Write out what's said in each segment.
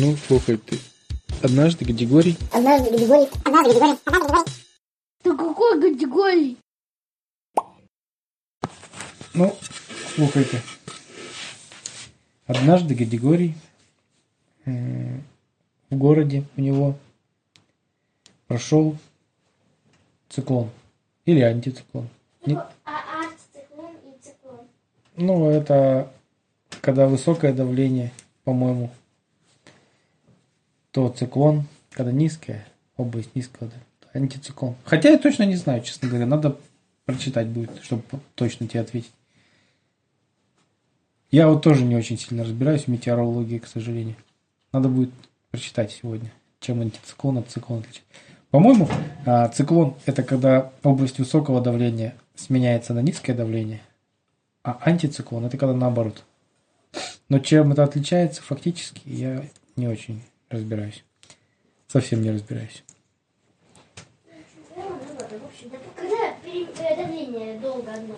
Ну, слухай ты. Однажды Гадигорий... Однажды Гадигорий... Однажды Гадигорий... Однажды Гадигорий... Да какой Гадигорий? Ну, слухай ты. Однажды Гадигорий в городе у него прошел циклон. Или антициклон. Не- А антициклон и циклон. Ну, это когда высокое давление, по-моему, то циклон, когда низкое, область низкого, да, антициклон. Хотя я точно не знаю, честно говоря, надо прочитать будет, чтобы точно тебе ответить. Я вот тоже не очень сильно разбираюсь в метеорологии, к сожалению. Надо будет прочитать сегодня, чем антициклон от циклона отличается. По-моему, а, циклон – это когда область высокого давления сменяется на низкое давление, а антициклон – это когда наоборот. Но чем это отличается фактически, я не очень разбираюсь. Совсем не разбираюсь.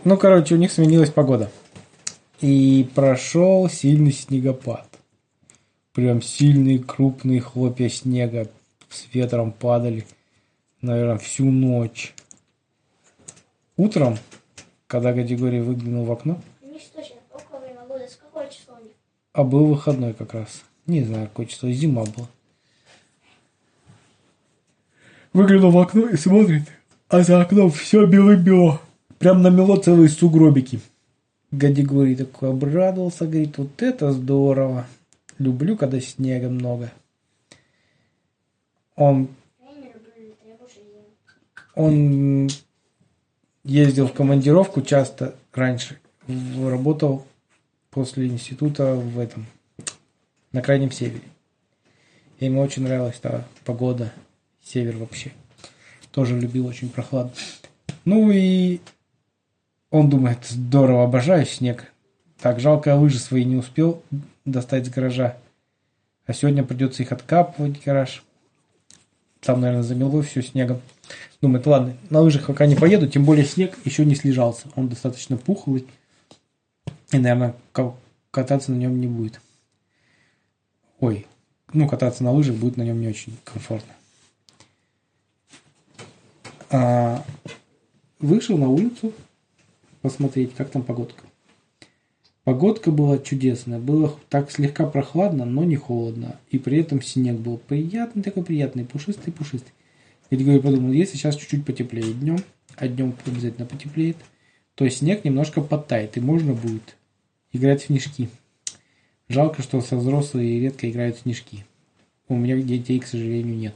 Ну, короче, у них сменилась погода. И прошел сильный снегопад. Прям сильные крупные хлопья снега с ветром падали, наверное, всю ночь. Утром, когда Гадигорий выглянул в окно, а был выходной как раз. Не знаю, какое число, зима была. Выглянул в окно и смотрит, а за окном все бело-бело. Прям намело целые сугробики. Гадигорий такой обрадовался, говорит, вот это здорово. Люблю, когда снега много. Он, он ездил в командировку часто раньше. Работал после института в этом, на крайнем севере. И ему очень нравилась та погода, север вообще. Тоже любил очень прохладно. Ну и он думает, здорово, обожаю снег. Так, жалко, я лыжи свои не успел достать с гаража. А сегодня придется их откапывать, гараж. Там, наверное, замело все снегом. Думает, ладно, на лыжах пока не поеду, тем более снег еще не слежался. Он достаточно пухлый. И, наверное, ка- кататься на нем не будет. Ой, ну, кататься на лыжах будет на нем не очень комфортно. А, вышел на улицу посмотреть, как там погодка. Погодка была чудесная. Было так слегка прохладно, но не холодно. И при этом снег был приятный, такой приятный, пушистый-пушистый. Я говорю, подумал, если сейчас чуть-чуть потеплее днем, а днем обязательно потеплеет, то снег немножко подтает, и можно будет играть в снежки. Жалко, что со взрослые редко играют в снежки. У меня детей, к сожалению, нет.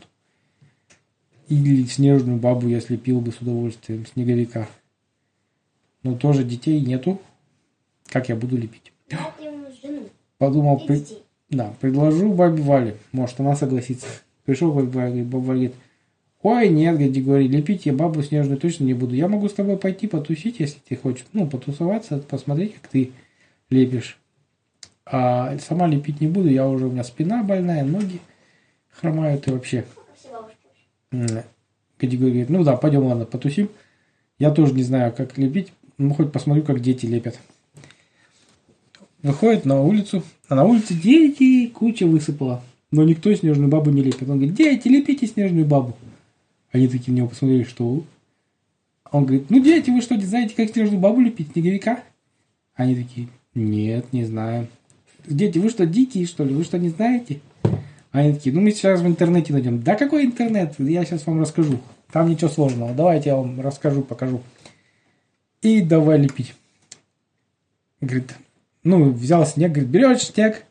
Или снежную бабу я слепил бы с удовольствием, снеговика. Но тоже детей нету. Как я буду лепить? Подумал, при- да, предложу бабе Вале. Может, она согласится. Пришел бабе Вале, говорит, баба Валя говорит, ой, нет, Гади, говорит, лепить я бабу снежную точно не буду. Я могу с тобой пойти потусить, если ты хочешь. Ну, потусоваться, посмотреть, как ты лепишь. А сама лепить не буду, я уже, у меня спина больная, ноги хромают и вообще. Гади говорит, ну да, пойдем, ладно, потусим. Я тоже не знаю, как лепить. Ну, хоть посмотрю, как дети лепят. Выходит на улицу, а на улице дети куча высыпала. Но никто снежную бабу не лепит. Он говорит, дети, лепите снежную бабу. Они такие в него посмотрели, что? Он говорит, ну, дети, вы что, не знаете, как снежную бабу лепить, снеговика? Они такие, нет, не знаю. Дети, вы что, дикие, что ли? Вы что, не знаете? Они такие, ну, мы сейчас в интернете найдем. Да какой интернет? Я сейчас вам расскажу. Там ничего сложного. Давайте я вам расскажу, покажу. И давай лепить. Говорит, ну, взял снег, говорит, берешь снег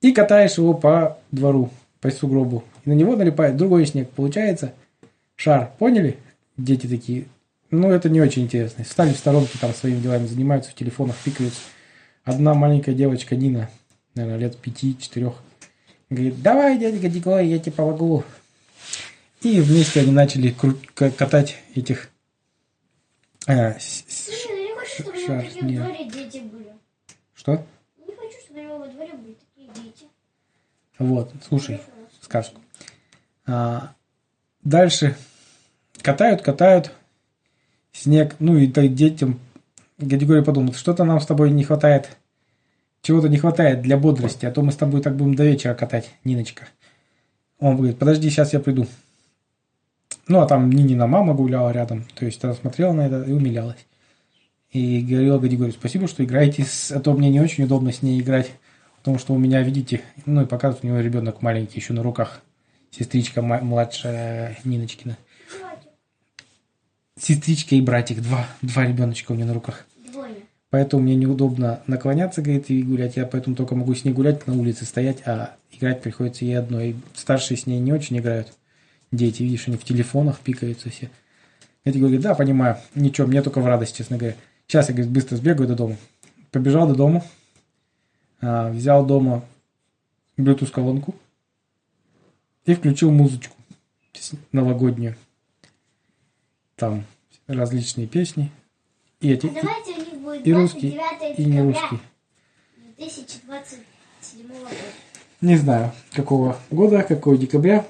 и катаешь его по двору, по сугробу. И на него налипает другой снег. Получается шар. Поняли? Дети такие, ну, это не очень интересно. Стали в сторонке, там своими делами занимаются, в телефонах пикаются. Одна маленькая девочка, Нина, наверное, лет пяти-четырех, говорит, давай, дядя Дикой, я тебе помогу. И вместе они начали кру- катать этих... а, с- с- Слушай, не хочу, чтобы у него шар такие во снега. дворе дети были. Что? Не хочу, чтобы у него во дворе были такие дети. Вот, слушай сказку. А, дальше катают, катают снег, ну и так детям. Гадигорий подумал, что-то нам с тобой не хватает чего-то не хватает для бодрости, а то мы с тобой так будем до вечера катать, Ниночка. Он говорит, подожди, сейчас я приду. Ну, а там Нинина мама гуляла рядом, то есть она смотрела на это и умилялась. И говорила Гадигорию, спасибо, что играете, с... а то мне не очень удобно с ней играть, потому что у меня, видите, ну и показывает, у него ребенок маленький еще на руках, сестричка младшая Ниночкина. Сестричка и братик, два, два ребеночка у меня на руках. Поэтому мне неудобно наклоняться, говорит, и гулять. Я поэтому только могу с ней гулять, на улице стоять, а играть приходится ей одной. Старшие с ней не очень играют. Дети, видишь, они в телефонах пикаются все. Я тебе говорю, да, понимаю, ничего, мне только в радость, честно говоря. Сейчас я, говорит, быстро сбегаю до дома. Побежал до дома, а, взял дома Bluetooth-колонку и включил музычку новогоднюю. Там различные песни. И эти, А давайте будет и русский, 29 и не русский. 2027 года. Не знаю, какого года, какого декабря.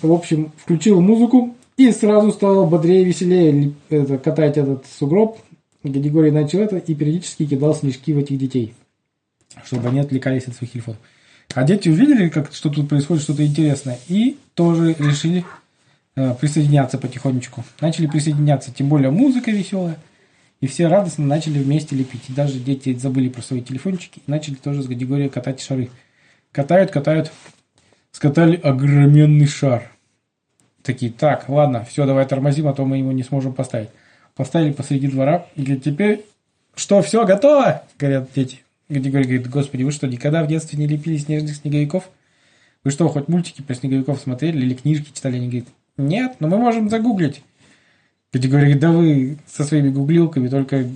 В общем, включил музыку и сразу стало бодрее, веселее это, катать этот сугроб. Григорий начал это и периодически кидал снежки в этих детей, чтобы они отвлекались от своих телефонов. А дети увидели, как, что тут происходит что-то интересное, и тоже решили э, присоединяться потихонечку. Начали присоединяться, тем более музыка веселая. И все радостно начали вместе лепить. И даже дети забыли про свои телефончики и начали тоже с Гадигория катать шары. Катают, катают. Скатали огроменный шар. Такие, так, ладно, все, давай тормозим, а то мы его не сможем поставить. Поставили посреди двора. И говорят, теперь что, все, готово? Говорят дети. Григорий говорит, господи, вы что, никогда в детстве не лепили снежных снеговиков? Вы что, хоть мультики про снеговиков смотрели или книжки читали? Они говорят, нет, но мы можем загуглить. Григорий говорит, да вы со своими гуглилками только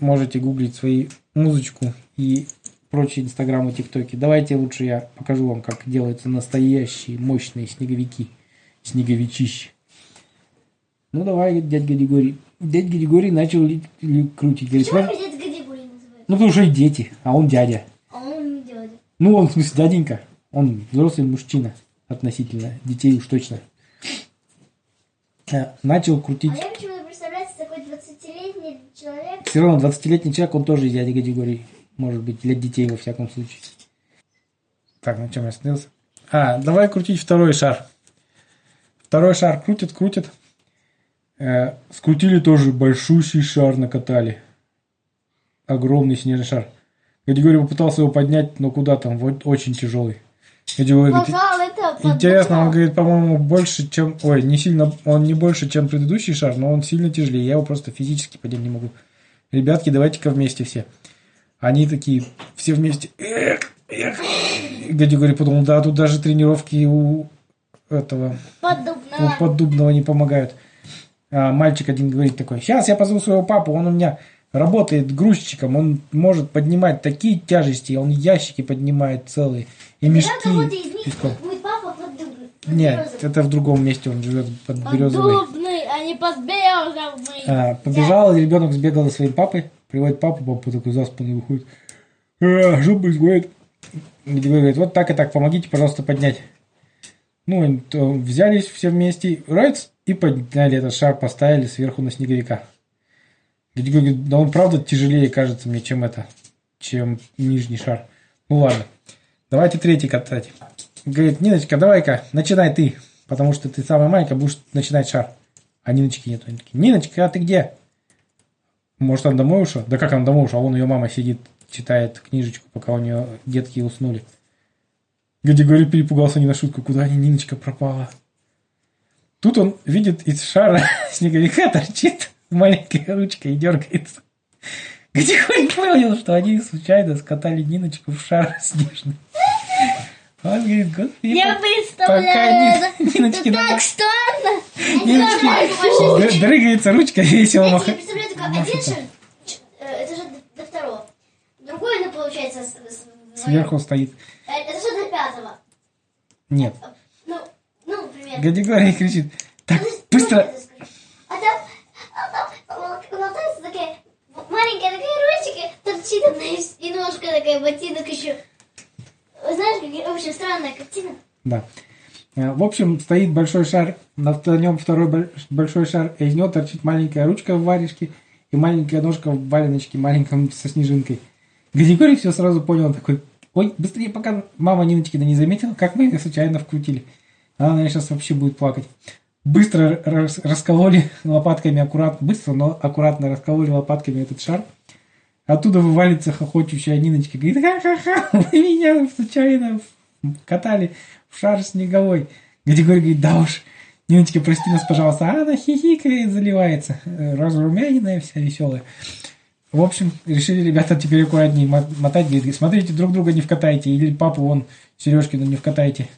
можете гуглить свои музычку и прочие инстаграмы, тиктоки. Давайте лучше я покажу вам, как делаются настоящие мощные снеговики, снеговичищи. Ну давай, дядь Григорий. Дядь Григорий начал ли- ли- крутить. Говорит, Почему дед Гадигорий называют? ну потому что и дети, а он дядя. А он не дядя. Ну он в смысле дяденька. Он взрослый мужчина относительно детей уж точно. Э, Начал крутить. А я почему-то представляю такой 20-летний человек. Все равно 20-летний человек, он тоже из дяди категории. Может быть, для детей во всяком случае. Так, на чем я остановился? А, давай крутить второй шар. Второй шар крутит, крутит. Э, скрутили тоже большущий шар накатали. Огромный снежный шар. Гадигорий попытался его поднять, но куда там, вот очень тяжелый. Гадигорий говорит, Вокал это под Интересно, он говорит, по-моему, больше, чем... Ой, не сильно... Он не больше, чем предыдущий шар, но он сильно тяжелее. Я его просто физически поднять не могу. Ребятки, давайте-ка вместе все. Они такие, все вместе. Эх, эх. Дядя говорит, подумал, да, тут даже тренировки у этого, у Поддубного. поддубного не помогают. А мальчик один говорит такой, сейчас я позову своего папу, он у меня работает грузчиком, он может поднимать такие тяжести, он ящики поднимает целые, и мешки. Когда кого-то из них песком». будет папа поддубный. Нет, это в другом месте он живет под березовой. Поддубный, а не подберезовый. А, побежал, и ребенок сбегал за своим папой, приводит папу, папа такой заспанный выходит. А, что происходит? И говорит, вот так и так, помогите, пожалуйста, поднять. Ну, взялись все вместе, райц, и подняли этот шар, поставили сверху на снеговика. Дядя говорит, да он правда тяжелее кажется мне, чем это, чем нижний шар. Ну ладно, давайте третий катать. Говорит, Ниночка, давай-ка, начинай ты, потому что ты самая маленькая, будешь начинать шар. А Ниночки нет. Ниночка, а ты где? Может, она домой ушла? Да как она домой ушла? Вон ее мама сидит, читает книжечку, пока у нее детки уснули. Гадя говорит, перепугался не на шутку, куда они, Ниночка пропала. Тут он видит из шара снеговика торчит маленькая ручка и дергается. Гадигорий понял, что они случайно скатали Ниночку в шар снежный. Он говорит, господи, Я пока представляю. Ни- Ниночки это дома- так странно. Ниночки дрыгается ручка, весело Я себе махает. представляю, один шар, э, это же до- второго. Другой, ну, получается, Сверху стоит. Э, Это же до пятого. Нет. Ну, ну, примерно. Гадигорий кричит, так, быстро, маленькая такая ручка, торчит одна и ножка такая, ботинок еще. Знаешь, как, в странная картина. Да. Э, В общем, стоит большой шар, на нем второй боль- большой шар, и из него торчит маленькая ручка в варежке и маленькая ножка в валеночке, маленьком со снежинкой. Григорий все сразу понял, он такой, ой, быстрее, пока мама Ниночки да не заметила, как мы ее случайно вкрутили. Она, наверное, сейчас вообще будет плакать. Быстро рас- раскололи лопатками аккуратно, быстро, но аккуратно раскололи лопатками этот шар. Оттуда вывалится хохочущая Ниночка. Говорит, ха-ха-ха, вы меня случайно катали в шар снеговой. Григорий говорит, да уж, Ниночка, прости нас, пожалуйста. А она хихикает, заливается. э, Разрумяненная вся веселая. В общем, решили ребята теперь аккуратнее мо- мотать. Говорит, смотрите, друг друга не вкатайте. Или папу вон, Сережкину не вкатайте.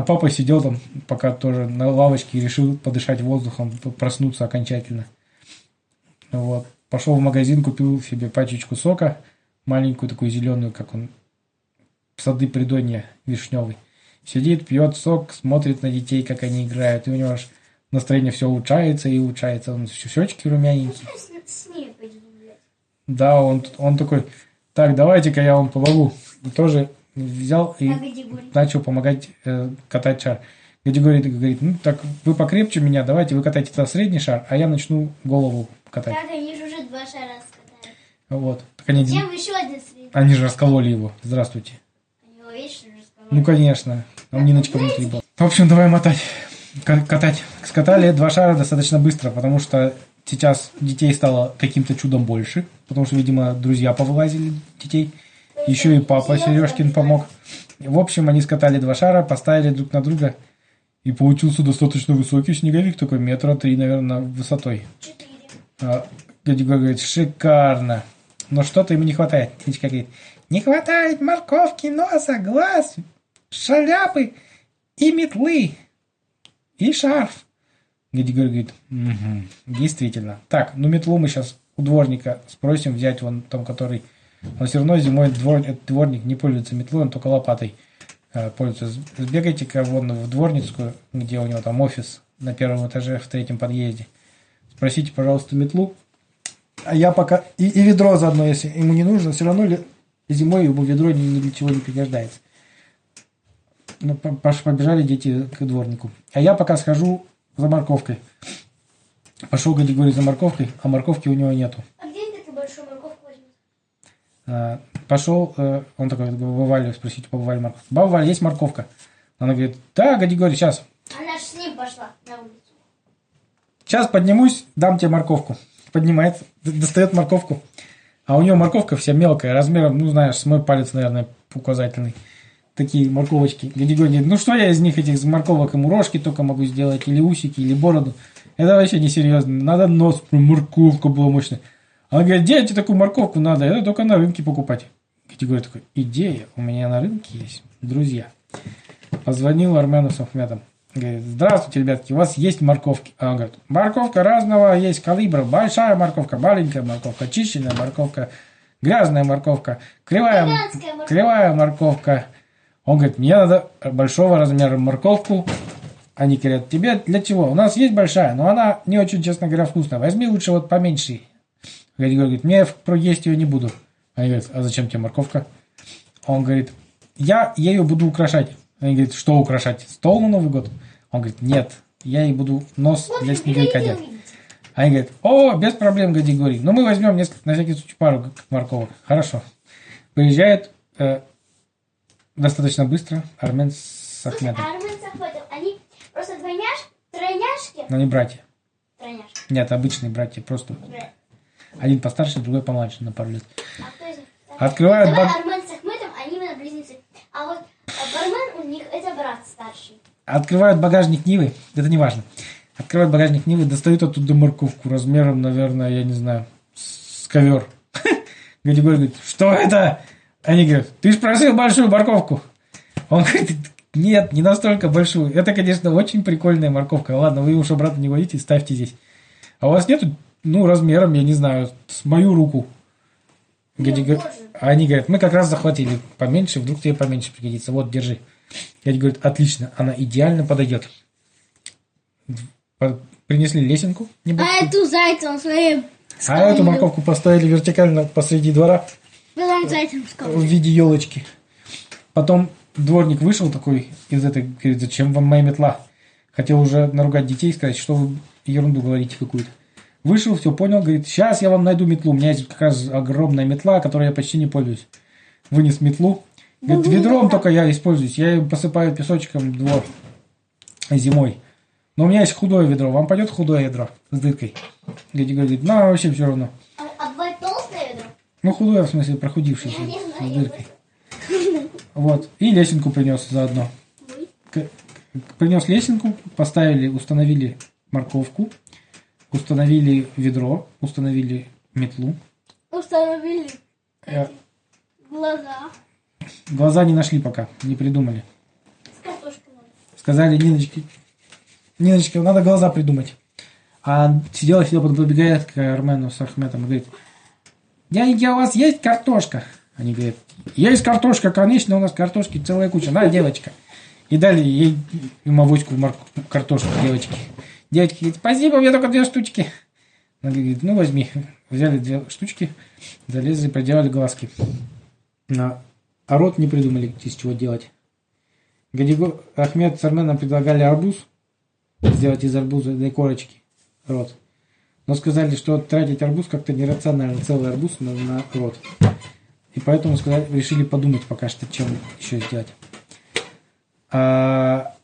А папа сидел там пока тоже на лавочке и решил подышать воздухом, проснуться окончательно. Вот. Пошел в магазин, купил себе пачечку сока, маленькую такую зеленую, как он, сады придонья вишневый. Сидит, пьет сок, смотрит на детей, как они играют, и у него аж настроение все улучшается и улучшается. Он щечки румяненькие. Да, он, он такой, так, давайте-ка я вам помогу. И тоже взял и А начал помогать э, катать шар. Григорий говорит, ну так вы покрепче меня, давайте вы катайте тогда средний шар, а я начну голову катать. Так, они же уже два шара скатали. Вот. Так они, Чем еще один средний? они же раскололи его. Здравствуйте. Они его, уже сказали. Ну, конечно. Там Ниночка внутри была. В общем, давай мотать. Ка- Катать. Скатали два шара достаточно быстро, потому что сейчас детей стало каким-то чудом больше. Потому что, видимо, друзья повылазили детей. Еще и папа Сережкин помог. В общем, они скатали два шара, поставили друг на друга. И получился достаточно высокий снеговик, такой метра три, наверное, высотой. Четыре. А, Дядя говорит, шикарно. Но что-то ему не хватает. Птичка говорит, не хватает морковки, носа, глаз, шляпы и метлы. И шарф. Дядя говорит, «Мгм, действительно. Так, ну метлу мы сейчас у дворника спросим взять, вон там, который... Он все равно зимой двор- дворник не пользуется метлой, он только лопатой э, пользуется. Сбегайте-ка вон в дворницкую, где у него там офис на первом этаже в третьем подъезде. Спросите, пожалуйста, метлу. А я пока... И, и ведро заодно, если ему не нужно, все равно ли зимой ему ведро ни, ни для чего не пригождается. Ну, побежали дети к дворнику. А я пока схожу за морковкой. Пошел категории за морковкой, а морковки у него нету. А где они такую большую морковку возьмут? А, Пошел, э, он такой, баба Валю, спросите, баба Валю морковку. Баба Валя, есть морковка? Она говорит, да, Гадигорий, сейчас. Она же с ним пошла на улицу. Сейчас поднимусь, дам тебе морковку. Поднимается, достает морковку. А у него морковка вся мелкая, размером, ну, знаешь, с мой палец, наверное, указательный. Такие морковочки. Гадигорий говорит, ну, что я из них, этих морковок, ему рожки только могу сделать, или усики, или бороду. Это вообще несерьезно. Надо нос, прям морковка была мощная. Она говорит, дети такую морковку надо, это только на рынке покупать. Гадигорий такой, идея, у меня на рынке есть друзья. Позвонил Армену с. Говорит, здравствуйте, ребятки, у вас есть морковки? А он говорит, морковка разного есть калибра. Большая морковка, маленькая морковка, чищенная морковка, грязная морковка, кривая, морковка. кривая морковка. Он говорит, мне надо большого размера морковку. Они говорят, тебе для чего? У нас есть большая, но она не очень, честно говоря, вкусная. Возьми лучше вот поменьше. Григорий говорит, мне есть ее не буду. Они говорят, а зачем тебе морковка? Он говорит, я ею буду украшать. Они говорят, что украшать? Стол на Новый год? Он говорит, нет, я ей буду нос для снеговика делать. Они говорят, о, без проблем, Гадигорий. Но мы возьмем несколько, на всякий случай пару морковок. Хорошо. Приезжает э, достаточно быстро Армен с Ахмедом. а Армен с Ахмедом, они просто двойняш, тройняшки? Но не братья. Тройняшки. Нет, обычные братья, просто Да. Один постарше, другой помладше на пару лет. А? Открывают баг- Армен с Ахмедом, они именно близнецы. А вот Бармен у них это брат старший. Открывают багажник Нивы, это не важно. Открывают багажник Нивы, достают оттуда морковку размером, наверное, я не знаю, с ковер. Гадигорий говорит, что это? Они говорят, ты же просил большую морковку. Он говорит, нет, не настолько большую. Это, конечно, очень прикольная морковка. Ладно, вы уж обратно не водите, ставьте здесь. А у вас нету, ну, размером, я не знаю, с мою руку. Гади говорит- а они говорят, мы как раз захватили поменьше, вдруг тебе поменьше пригодится. Вот, держи. Гади говорит, отлично, она идеально подойдет. По- Принесли лесенку А эту зайца он своим а эту морковку поставили вертикально посреди двора Потом зайцем в виде елочки. Потом дворник вышел такой из этой, говорит, зачем вам моя метла? Хотел уже наругать детей и сказать, что вы ерунду говорите какую-то. Вышел, все понял, говорит, сейчас я вам найду метлу. У меня есть как раз огромная метла, которой я почти не пользуюсь. Вынес метлу. Говорит, ведром только я используюсь. Я ее посыпаю песочком двор зимой. Но у меня есть худое ведро. Вам пойдет худое ведро с дыркой? Говорит, говорит, ну, вообще все равно. А, а бывает толстое ведро? Ну, худое, в смысле, прохудившееся, с дыркой. Вот. И лесенку принес заодно. Принес лесенку, поставили, установили морковку, установили ведро, установили метлу. Установили Э, глаза. Глаза не нашли пока, не придумали. С картошкой надо. Сказали Ниночке, Ниночке, надо глаза придумать. А сидела, сидела, подбегает к Армену с Ахметом и говорит, а у вас есть картошка? Они говорят, есть картошка, конечно, у нас картошки целая куча. На, девочка. И дали ей им авоську морк- картошку девочке. Девочка говорит, спасибо, у меня только две штучки. Она говорит, ну возьми. Взяли две штучки, залезли, проделали глазки. А, а рот не придумали, из чего делать. Гадиго... Ахмед с Арменом предлагали арбуз, сделать из арбуза этой корочки рот. Но сказали, что тратить арбуз как-то нерационально, целый арбуз на, на рот. И поэтому сказали, решили подумать пока что, чем еще сделать. А,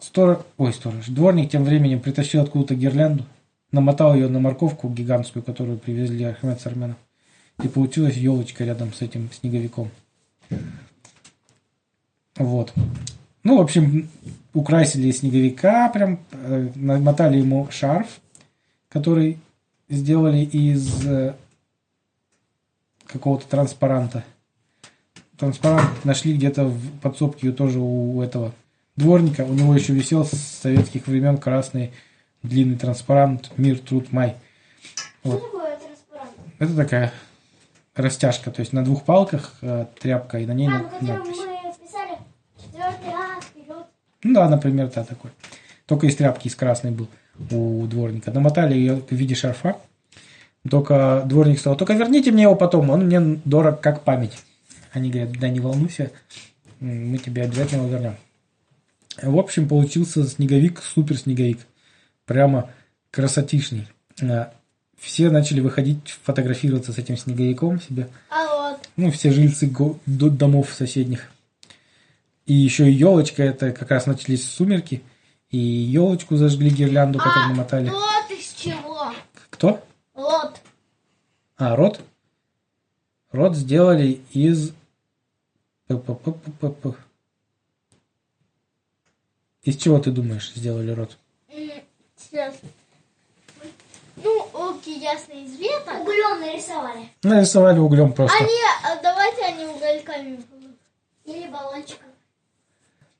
сторож, ой, сторож, дворник тем временем притащил откуда-то гирлянду, намотал ее на морковку гигантскую, которую привезли Ахмед с Арменом. И получилась елочка рядом с этим снеговиком. Вот. Ну, в общем, украсили снеговика, прям э, намотали ему шарф, который сделали из э, какого-то транспаранта. Транспарант нашли где-то в подсобке тоже у этого дворника. У него еще висел с советских времен красный длинный транспарант «Мир, труд, май». Что Вот. такое транспарант? Это такая растяжка, то есть на двух палках э, тряпка, и на ней А, на- ну надпись. мы писали четвертый А вперед. Ну да, например, да, такой. Только из тряпки, из красной был у дворника. Намотали ее в виде шарфа. Только дворник сказал, только верните мне его потом, он мне дорог как память. Они говорят, да не волнуйся, мы тебе обязательно его вернем. В общем, получился снеговик, супер снеговик. Прямо красотишный. А, Все начали выходить, фотографироваться с этим снеговиком себе А вот. ну, все жильцы домов соседних. И еще и елочка, это как раз начались сумерки. И елочку зажгли гирлянду, которую А, намотали. лот из чего? Кто? Лот. А, рот? Рот сделали из... П-п-п-п-п-п. Из чего ты думаешь, сделали рот? Сейчас. Ну, окей, ясно, из веток. Углем нарисовали. Нарисовали углем просто. Они, а, давайте они угольками. Или баллончиком.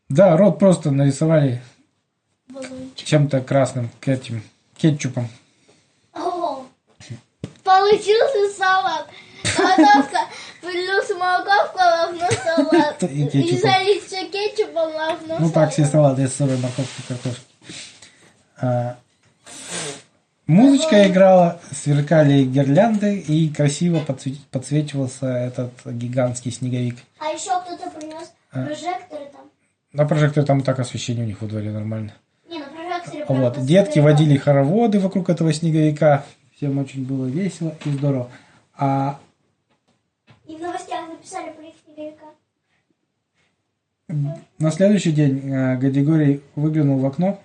Да, рот просто нарисовали Баллончик. чем-то красным, к этим, кетчупом. О, получился салат. Готовка плюс морковка, равно салат. И залить все кетчупом, равно Ну так, все салат. салаты из сырой морковки, картошки. А, музычка играла, сверкали гирлянды и красиво подсве- подсвечивался этот гигантский снеговик. А еще кто-то принес А. прожекторы там. На прожекторе там и так освещение у них во дворе нормально. Не, на прожекторе прям Вот, детки водили хороводы вокруг этого снеговика. Всем очень было весело и здорово. А И в новостях написали про их снеговика. На следующий день э, Гадигорий выглянул в окно,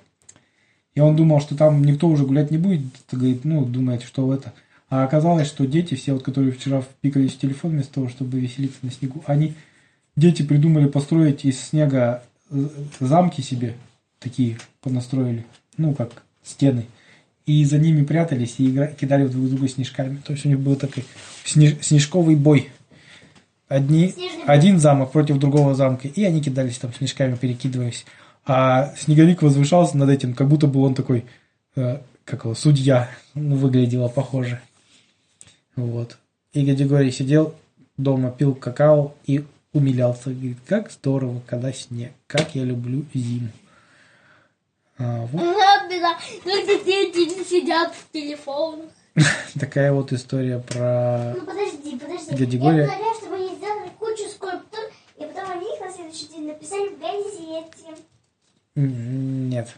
и он думал, что там никто уже гулять не будет. Говорит, ну, думает, что это. А оказалось, что дети, все вот, которые вчера впикались в телефон вместо того, чтобы веселиться на снегу, они, дети придумали построить из снега э, замки себе, такие понастроили, ну, как стены. И за ними прятались и игра- кидали друг друга снежками. То есть у них был такой снеж- снежковый бой. Одни, один замок против другого замка, и они кидались там снежками, перекидываясь. А снеговик возвышался над этим, как будто бы он такой, э, как его, судья. Ну, выглядело похоже. Вот. И Гадигорий сидел дома, пил какао и умилялся. Говорит, как здорово, когда снег, как я люблю зиму. А, вот Ну, беда. Только дети сидят в телефонах. такая вот история про... Ну подожди, подожди. Гадигория. Я предлагаю, чтобы они сделали кучу скульптур, и потом они их на следующий день написали в газете. М, Нет.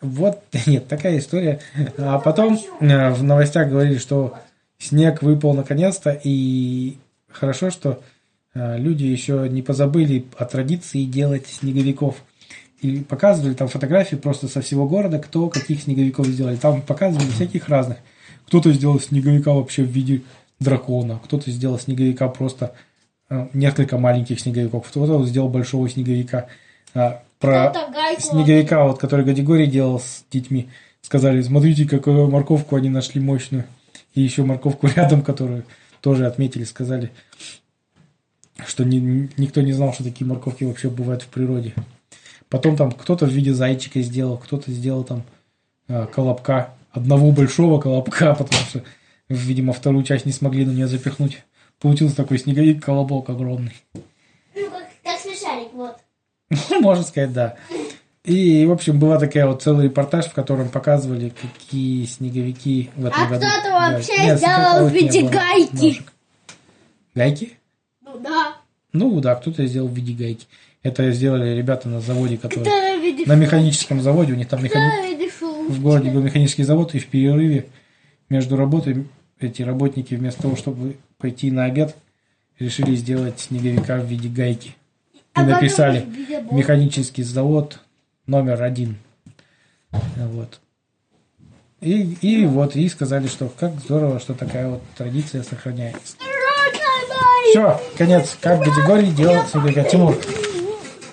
Вот, нет, такая история. А потом э, в новостях говорили, что снег выпал наконец-то, и хорошо, что э, люди еще не позабыли о традиции делать снеговиков. И показывали там фотографии просто со всего города, кто каких снеговиков сделали. Там показывали всяких разных. Кто-то сделал снеговика вообще в виде дракона, кто-то сделал снеговика просто э, несколько маленьких снеговиков, кто-то сделал большого снеговика. Про снеговика, вот, который Гадигорий делал с детьми, сказали, смотрите, какую морковку они нашли мощную. И еще морковку рядом, которую тоже отметили, сказали, что ни- никто не знал, что такие морковки вообще бывают в природе. Потом там кто-то в виде зайчика сделал, кто-то сделал там э, колобка, одного большого колобка, потому что, видимо, вторую часть не смогли на нее запихнуть. Получился такой снеговик-колобок огромный. Ну, как, как смешарик, вот. Можно сказать, да. И, в общем, была такая вот целый репортаж, в котором показывали, какие снеговики в этом А году. кто-то Да. вообще сделал в виде гайки. ножек. Гайки? Ну да. Ну да, кто-то сделал в виде гайки. Это сделали ребята на заводе, которые... Кто-то в виде На механическом заводе, у них там механи... Кто-то в городе был механический завод, и в перерыве между работой эти работники вместо того, чтобы пойти на обед, решили сделать снеговика в виде гайки. И написали механический завод номер один. Вот. И, и вот, и сказали, что как здорово, что такая вот традиция сохраняется. Все, конец. Как категории делать снеговика. Тимур,